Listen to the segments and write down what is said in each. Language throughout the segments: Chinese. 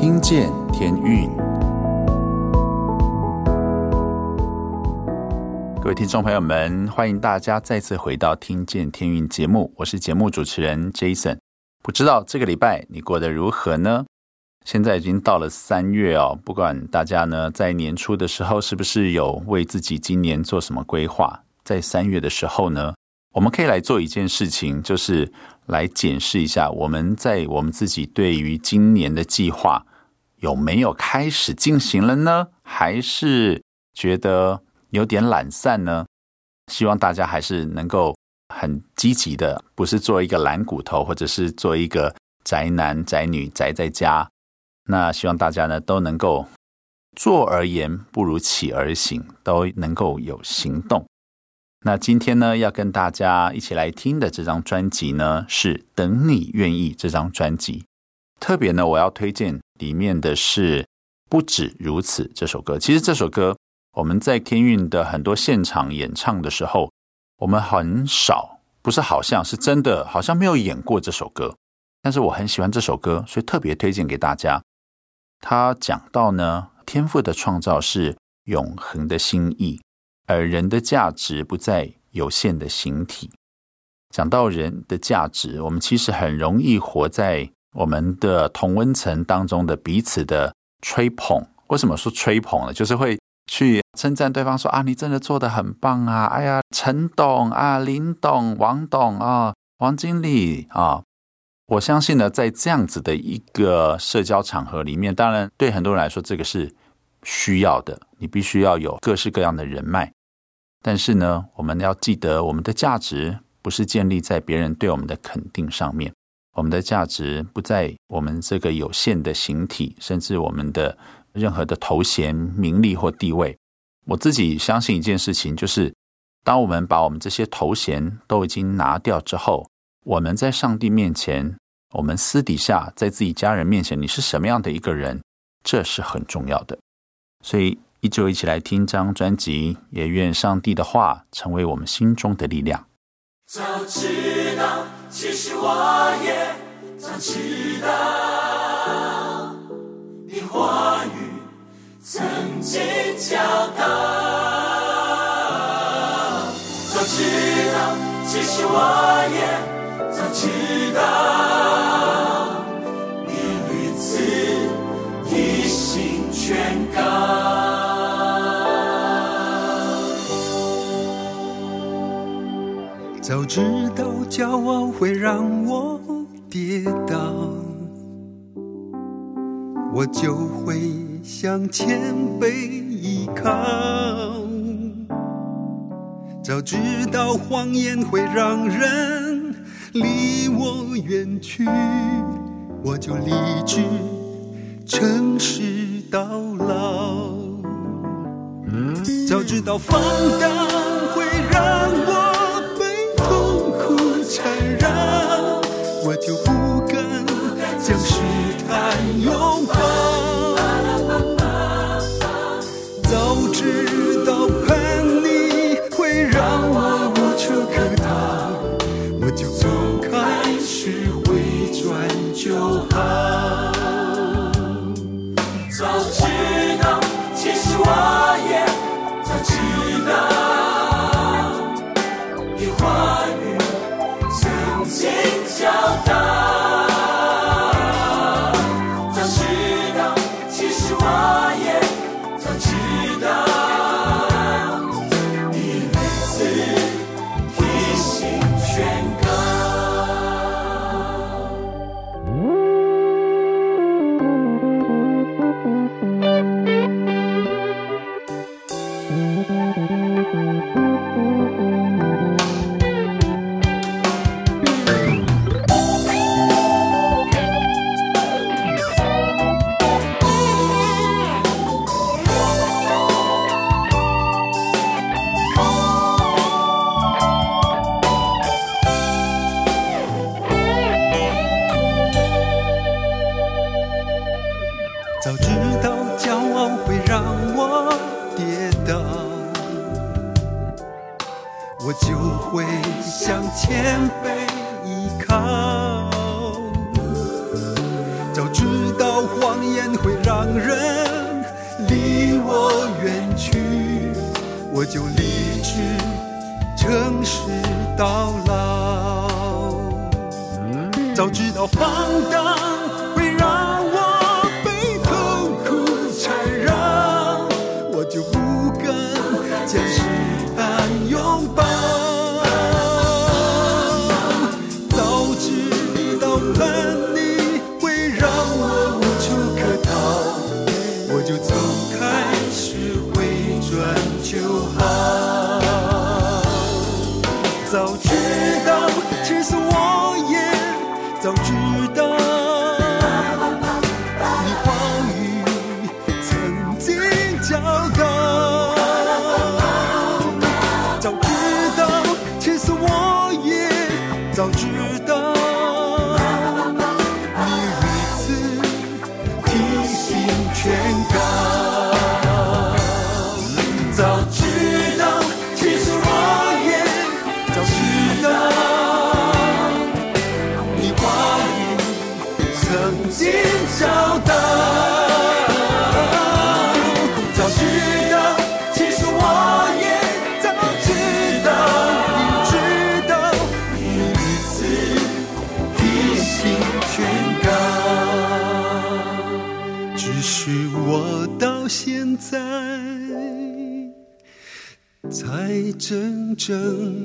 听见天运，各位听众朋友们，欢迎大家再次回到《听见天运》节目，我是节目主持人 Jason。不知道这个礼拜你过得如何呢？现在已经到了三月哦，不管大家呢在年初的时候是不是有为自己今年做什么规划，在三月的时候呢，我们可以来做一件事情，就是来检视一下我们在我们自己对于今年的计划有没有开始进行了呢？还是觉得有点懒散呢？希望大家还是能够很积极的，不是做一个懒骨头，或者是做一个宅男宅女宅在家。那希望大家呢都能够坐而言不如起而行，都能够有行动。那今天呢，要跟大家一起来听的这张专辑呢，是《等你愿意》这张专辑。特别呢，我要推荐里面的是《不止如此》这首歌。其实这首歌我们在天运的很多现场演唱的时候，我们很少，不是好像是真的，好像没有演过这首歌。但是我很喜欢这首歌，所以特别推荐给大家。他讲到呢，天赋的创造是永恒的心意。而人的价值不在有限的形体。讲到人的价值，我们其实很容易活在我们的同温层当中的彼此的吹捧。为什么说吹捧呢？就是会去称赞对方说，啊，你真的做得很棒啊！哎呀，陈董啊，林董、王董啊，王经理啊，我相信呢，在这样子的一个社交场合里面，当然对很多人来说，这个是需要的。你必须要有各式各样的人脉。但是呢，我们要记得，我们的价值不是建立在别人对我们的肯定上面。我们的价值不在我们这个有限的形体，甚至我们的任何的头衔、名利或地位。我自己相信一件事情，就是当我们把我们这些头衔都已经拿掉之后，我们在上帝面前，我们私底下在自己家人面前，你是什么样的一个人，这是很重要的。所以。依旧一起来听张专辑，也愿上帝的话成为我们心中的力量。早知道，其实我也知道，你话语曾经教导。早知道，其实我也早知道，你屡次提醒劝告。早知道骄傲会让我跌倒，我就会向前辈依靠。早知道谎言会让人离我远去，我就立志诚实到老。早知道放荡会让我痛苦缠绕。with you. 争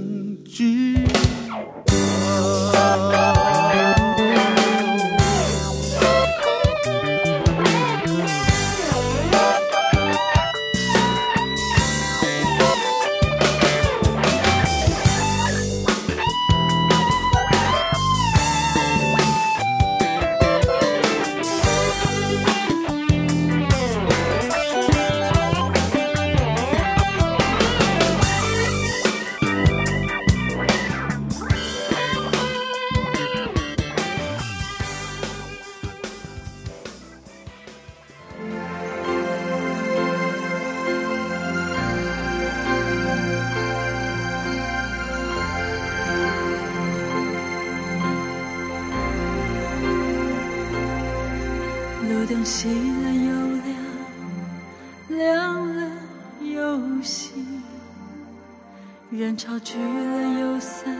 路灯熄了又亮亮了又熄。人潮聚了又散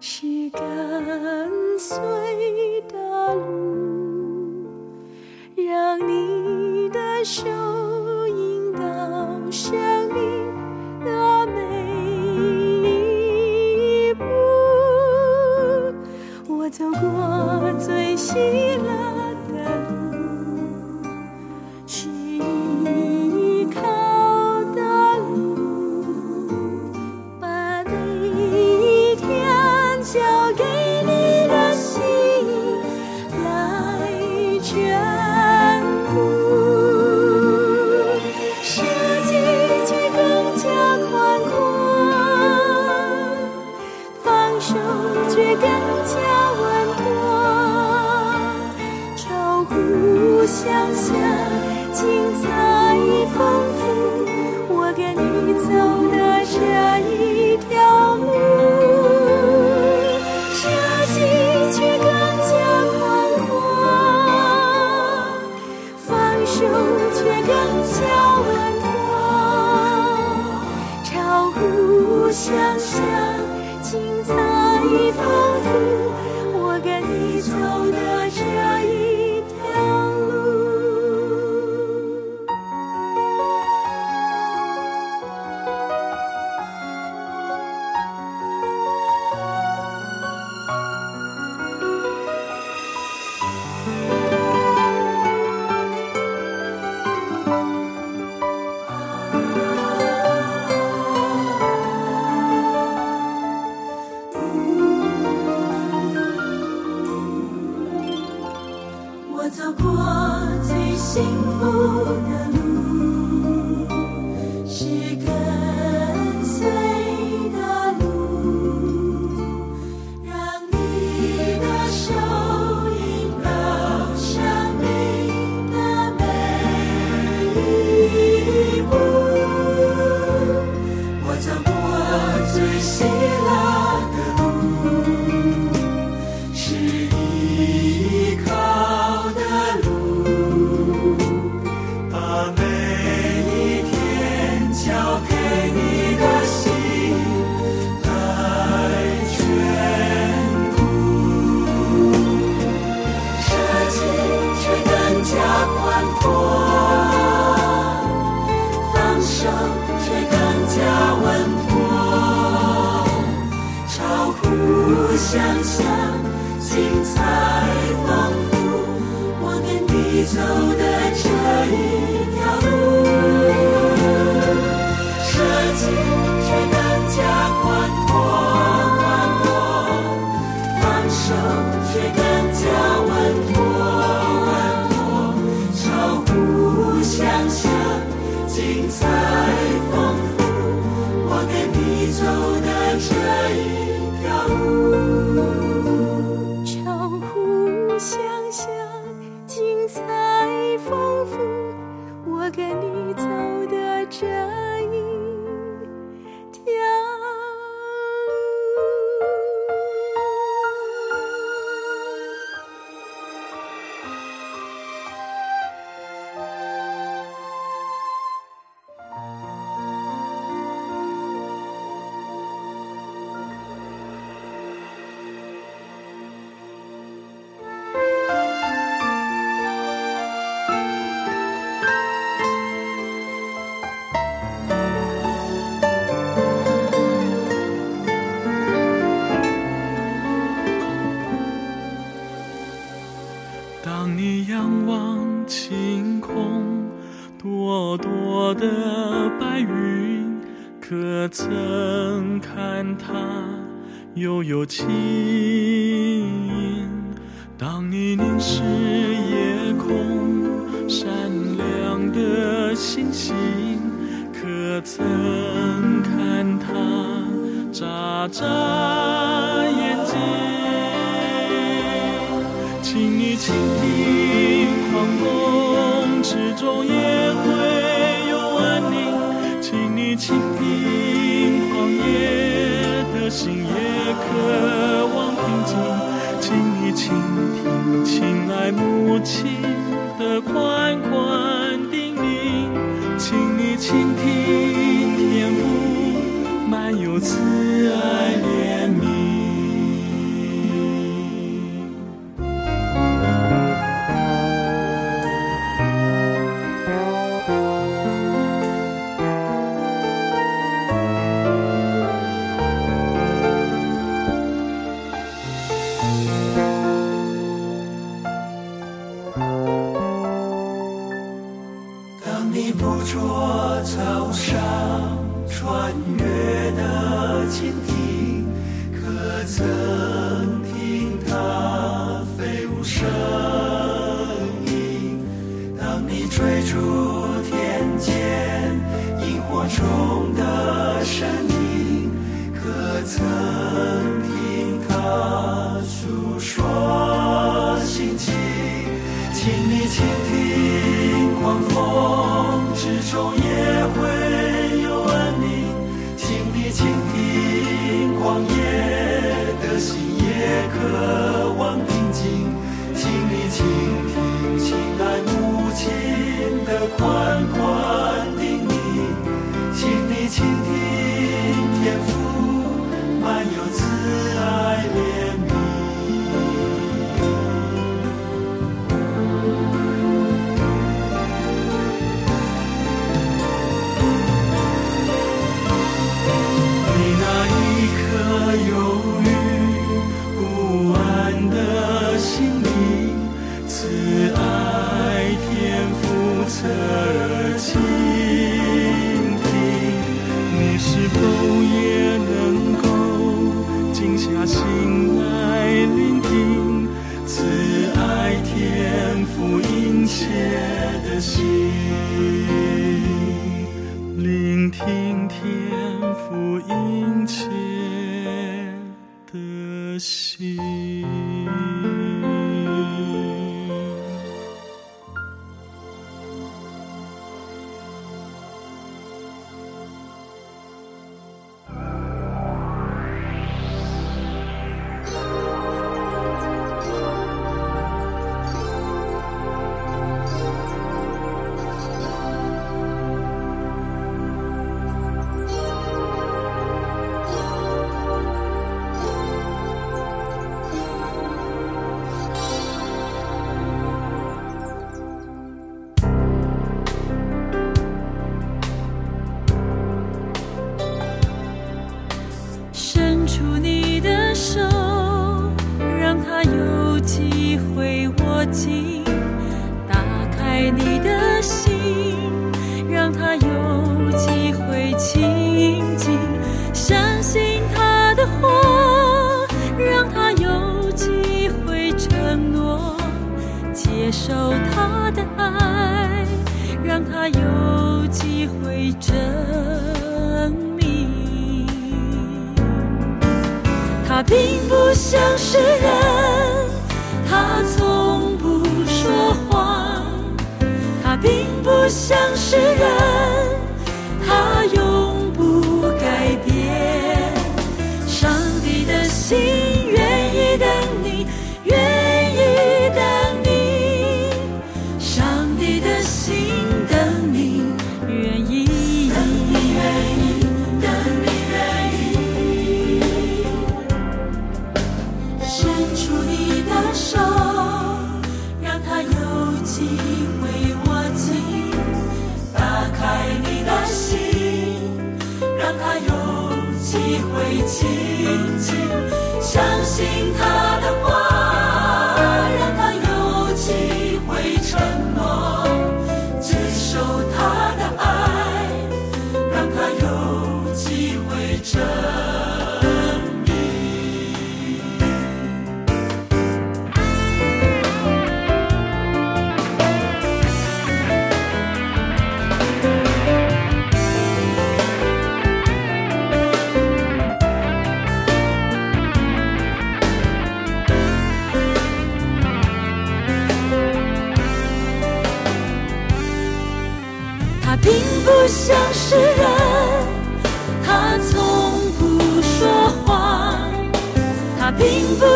是跟随的路，让你的手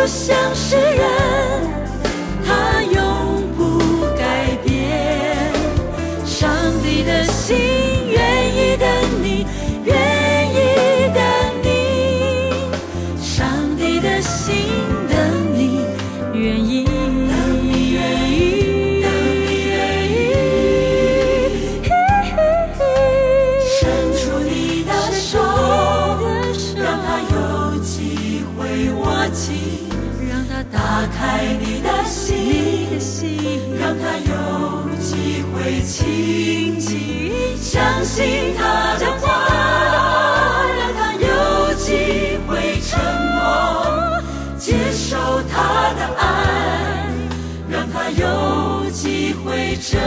就像是人。听他的话让他有机会承诺接受他的爱让他有机会真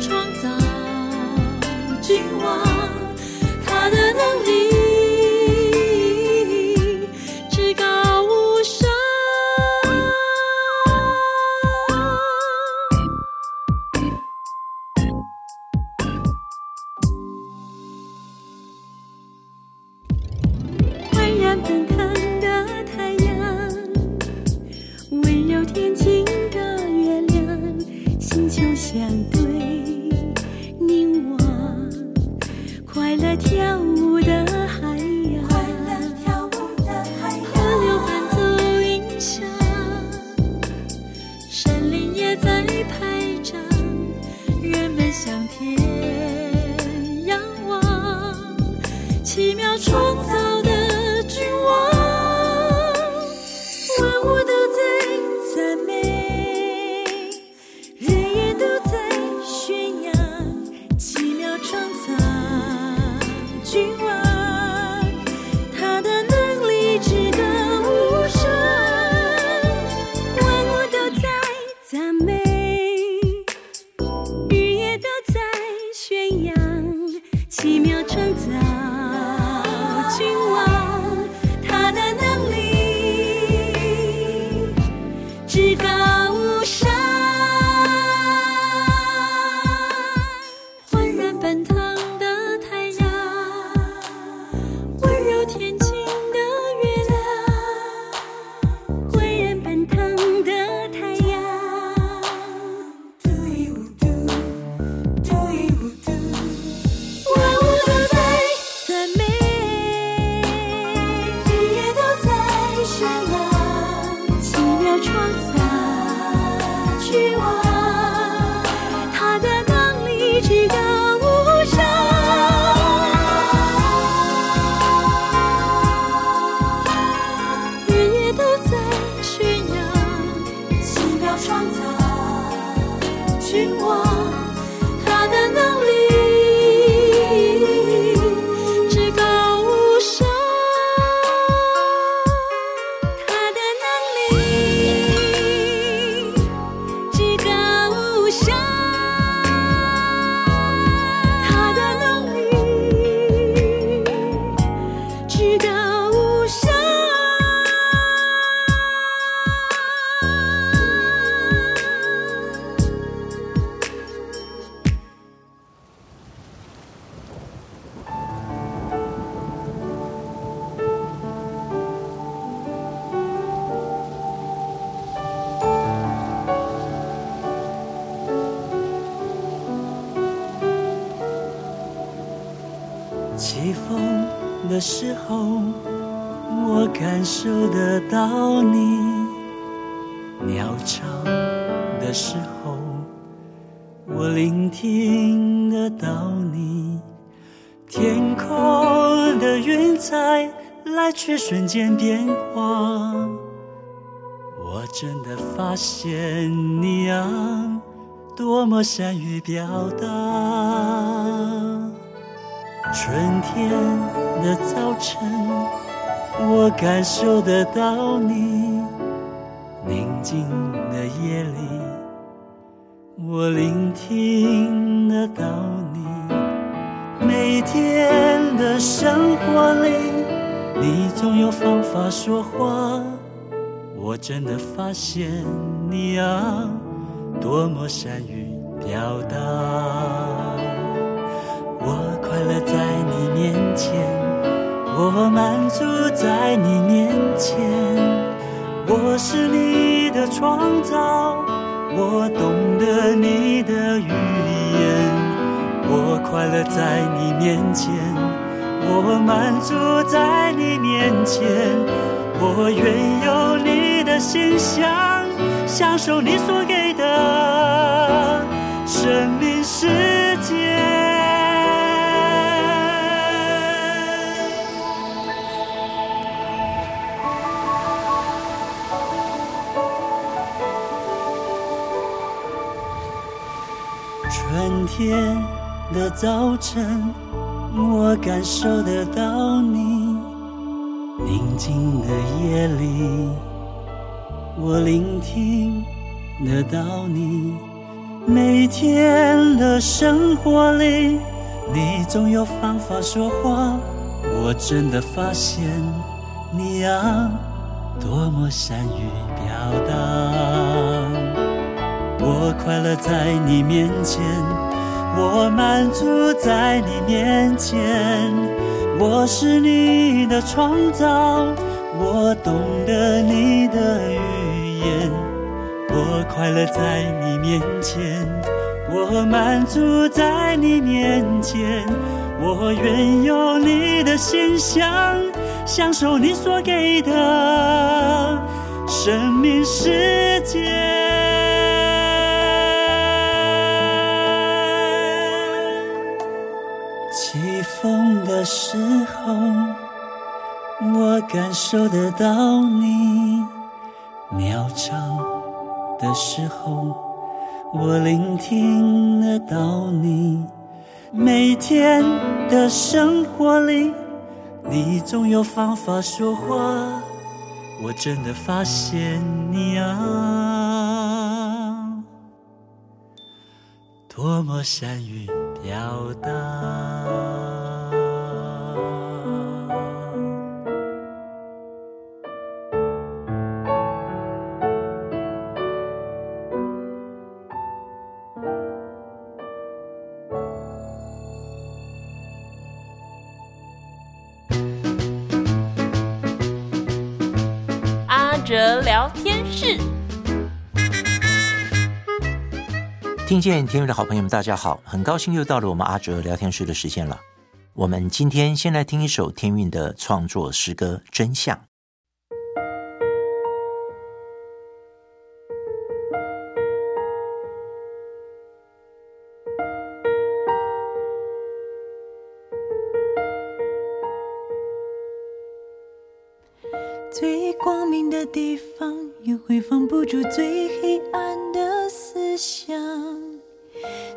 窗我善于表达。春天的早晨，我感受得到你；宁静的夜里，我聆听得到你。每天的生活里，你总有方法说话。我真的发现你啊，多么善于表达。我快乐在你面前，我满足在你面前。我是你的创造，我懂得你的语言。我快乐在你面前，我满足在你面前。我愿有你的形象，享受你所给的生命世界。春天的早晨，我感受得到你；宁静的夜里，我聆听得到你。每天的生活里，你总有方法说话。我真的发现你啊，多么善于表达。我快乐在你面前，我满足在你面前。我是你的创造，我懂得快乐在你面前，我满足在你面前。我愿有你的形象，享受你所给的生命世界。起风的时候，我感受得到你；鸟唱的时候，我聆听得到你。每天的生活里，你总有方法说话。我真的发现你啊，多么善于表达。聊天室，听见天韵的好朋友们，大家好，很高兴又到了我们阿哲聊天室的时间了。我们今天先来听一首天韵的创作诗歌《真相》。的地方，也会放不住最黑暗的思想；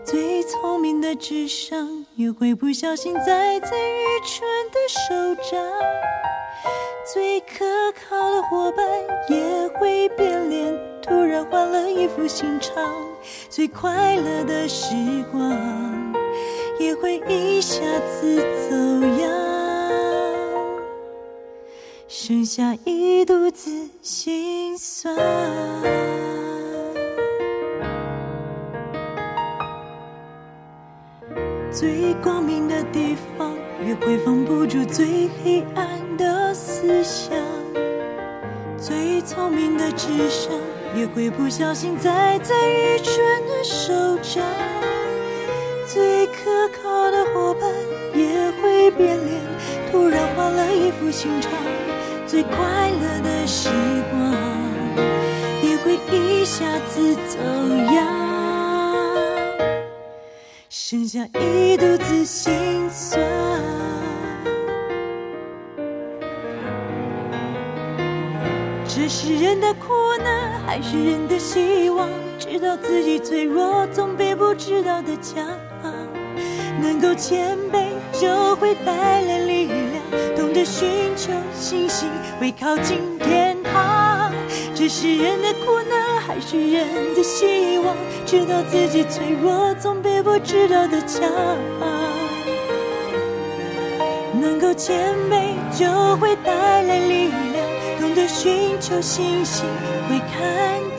最聪明的智商，也会不小心栽在愚蠢的手掌；最可靠的伙伴，也会变脸，突然换了一副心肠；最快乐的时光，也会一下子走样。剩下一肚子心酸，最光明的地方也会放不住最黑暗的思想，最聪明的智商也会不小心栽在愚蠢的手掌，最可靠的伙伴也。会变脸，突然换了一副心肠，最快乐的时光也会一下子走样，剩下一肚子心酸。这是人的苦难，还是人的希望？知道自己脆弱，总比不知道的强。能够谦卑，就会带来力。寻求信心，会靠近天堂。这是人的苦难，还是人的希望？知道自己脆弱，总比不知道的强。能够谦卑，就会带来力量。懂得寻求信心，会看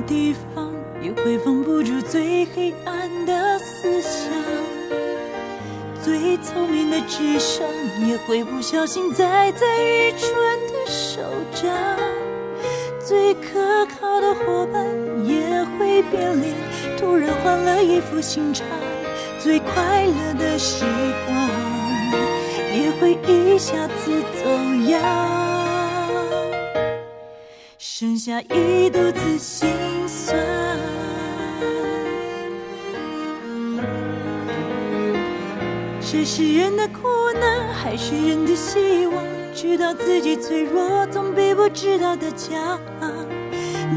地方，也会放不住最黑暗的思想；最聪明的智商，也会不小心栽在愚蠢的手掌；最可靠的伙伴，也会变脸，突然换了一副心肠；最快乐的时光，也会一下子走样。剩下一肚子心酸。这是人的苦难，还是人的希望？知道自己脆弱，总比不知道的强。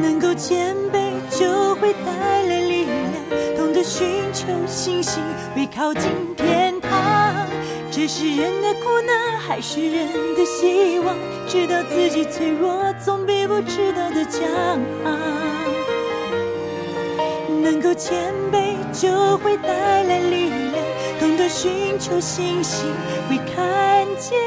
能够谦卑，就会带来力量。懂得寻求信心，会靠近天堂。这是人的苦难，还是人的希望？知道自己脆弱，总比不知道的强。能够谦卑，就会带来力量。懂得寻求信心，会看见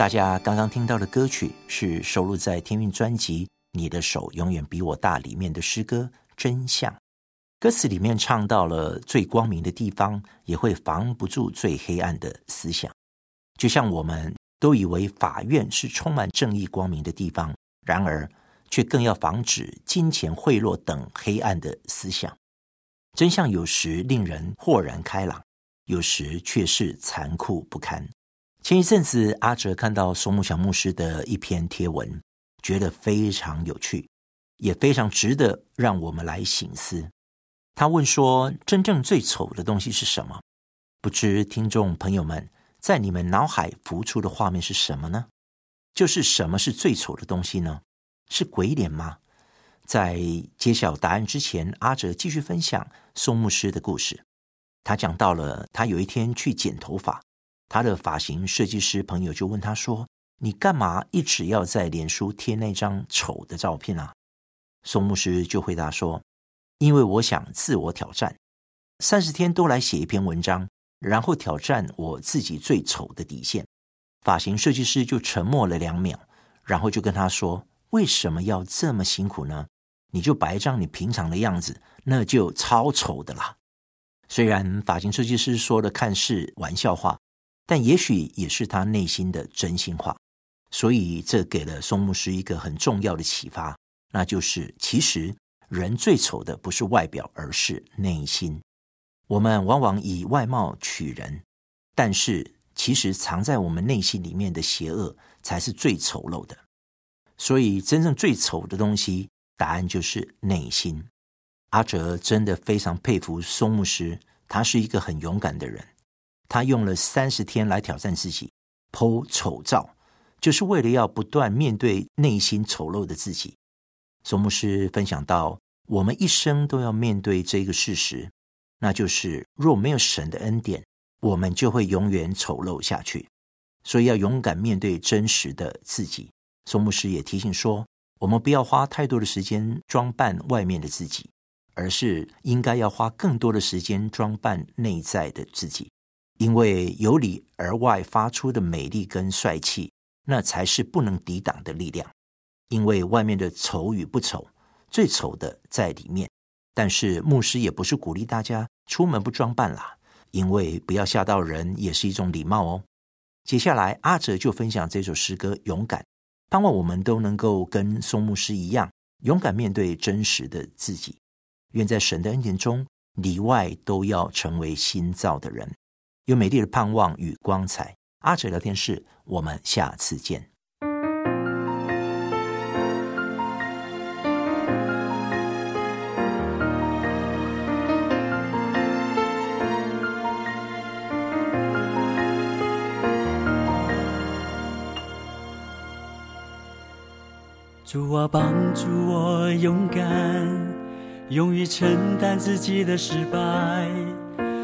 大家刚刚听到的歌曲是收录在天韵专辑《你的手永远比我大》里面的诗歌《真相》。歌词里面唱到了最光明的地方，也会防不住最黑暗的思想。就像我们都以为法院是充满正义光明的地方，然而却更要防止金钱贿赂等黑暗的思想。真相有时令人豁然开朗，有时却是残酷不堪。前一阵子，阿哲看到松木小牧师的一篇贴文，觉得非常有趣，也非常值得让我们来省思。他问说：“真正最丑的东西是什么？”不知听众朋友们在你们脑海浮出的画面是什么呢？就是什么是最丑的东西呢？是鬼脸吗？在揭晓答案之前，阿哲继续分享松牧师的故事。他讲到了他有一天去剪头发。他的发型设计师朋友就问他说：“你干嘛一直要在脸书贴那张丑的照片啊？”松牧师就回答说：“因为我想自我挑战，三十天都来写一篇文章，然后挑战我自己最丑的底线。”发型设计师就沉默了两秒，然后就跟他说：“为什么要这么辛苦呢？你就摆一张你平常的样子，那就超丑的啦。”虽然发型设计师说的看似玩笑话。但也许也是他内心的真心话，所以这给了松牧师一个很重要的启发，那就是其实人最丑的不是外表，而是内心。我们往往以外貌取人，但是其实藏在我们内心里面的邪恶才是最丑陋的。所以真正最丑的东西，答案就是内心。阿哲真的非常佩服松牧师，他是一个很勇敢的人。他用了三十天来挑战自己剖丑照，就是为了要不断面对内心丑陋的自己。松牧师分享到，我们一生都要面对这个事实，那就是若没有神的恩典，我们就会永远丑陋下去。所以要勇敢面对真实的自己。宋牧师也提醒说，我们不要花太多的时间装扮外面的自己，而是应该要花更多的时间装扮内在的自己，因为由里而外发出的美丽跟帅气，那才是不能抵挡的力量。因为外面的丑与不丑，最丑的在里面。但是牧师也不是鼓励大家出门不装扮啦，因为不要吓到人也是一种礼貌哦。接下来阿哲就分享这首诗歌《勇敢》，盼望我们都能够跟宋牧师一样，勇敢面对真实的自己。愿在神的恩典中，里外都要成为新造的人，有美丽的盼望与光彩。阿哲聊天室，我们下次见。主啊，帮助我勇敢，勇于承担自己的失败，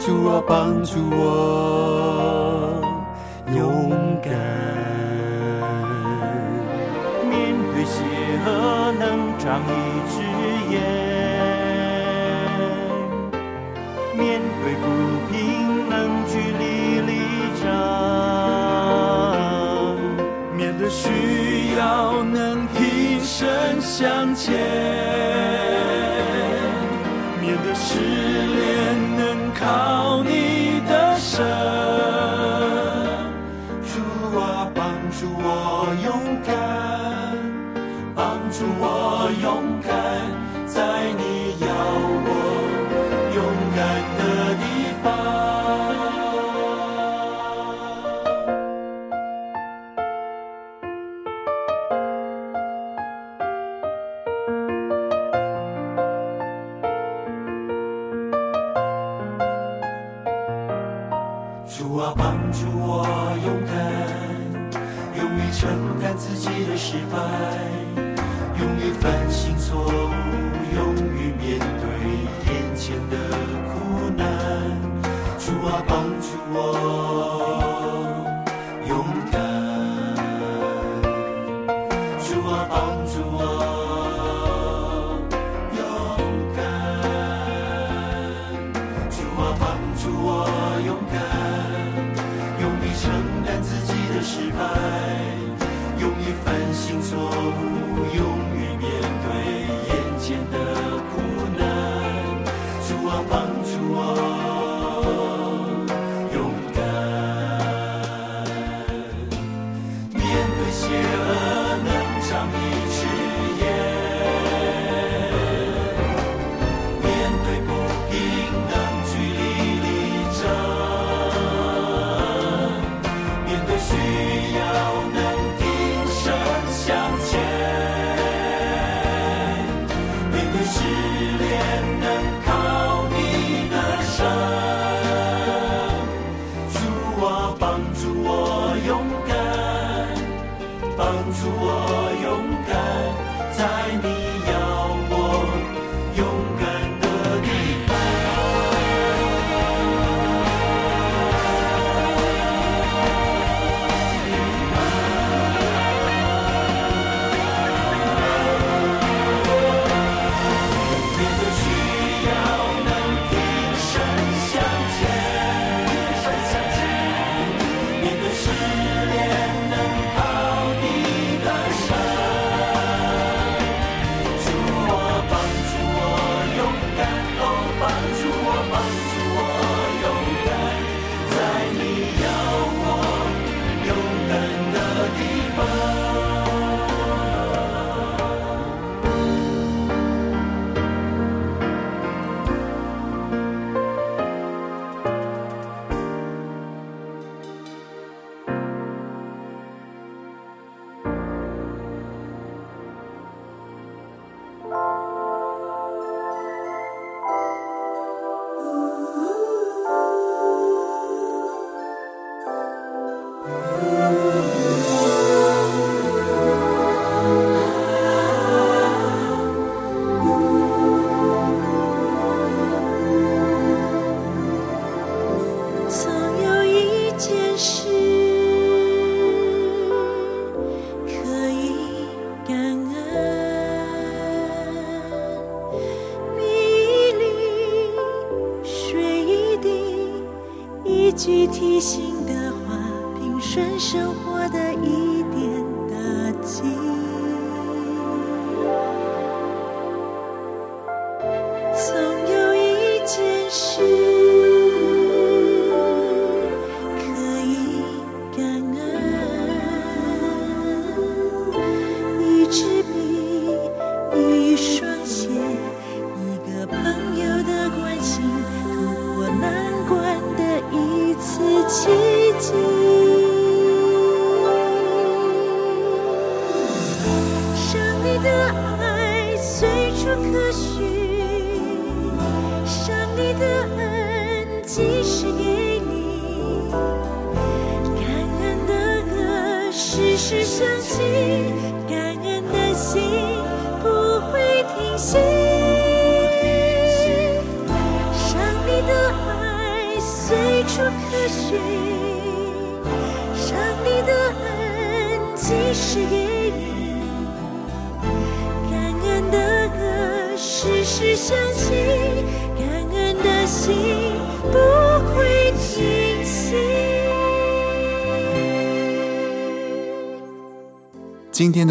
主啊，帮助我勇敢。面对邪恶，能长一只眼；面对不平，能据理力争；面对需要，能挺。身向前，邪恶能长一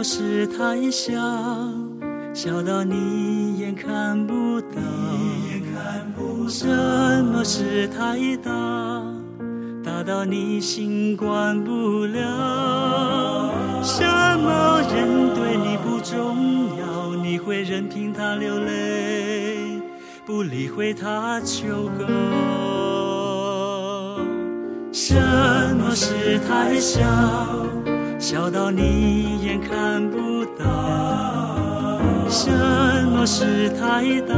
么事太小，小到你眼看不到；什么事太大，大到你心管不了。什么人对你不重要，你会任凭他流泪，不理会他求告。什么事太小？小到你眼看不到，什么事太大，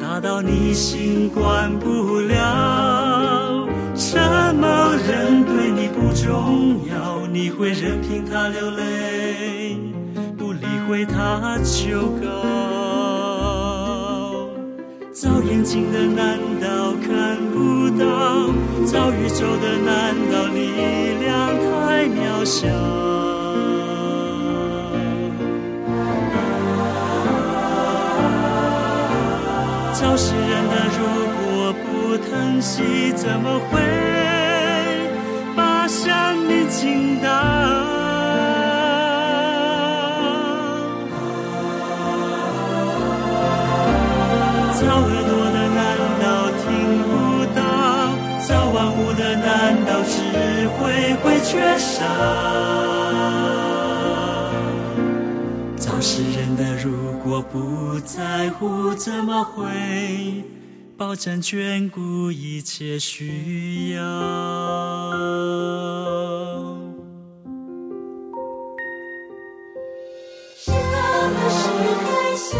大到你心管不了。什么人对你不重要，你会任凭他流泪，不理会他求告。造眼睛的难道看不到？造宇宙的难道力量太渺小？造世人的如果不疼惜，怎么会倾倒。造耳朵的智慧会缺少？造世人的如果不在乎，怎么会保证眷顾一切需要？什么是海啸？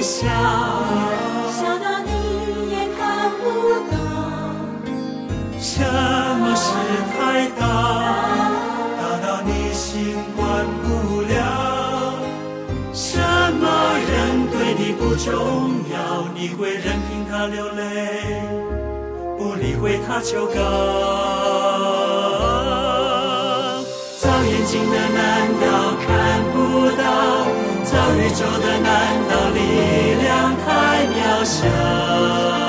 太小，小到你也看不到。什么事太大，大到你心管不了。什么人对你不重要，你会任凭他流泪，不理会他求告。造眼睛的难道？造宇宙的难道力量太渺小？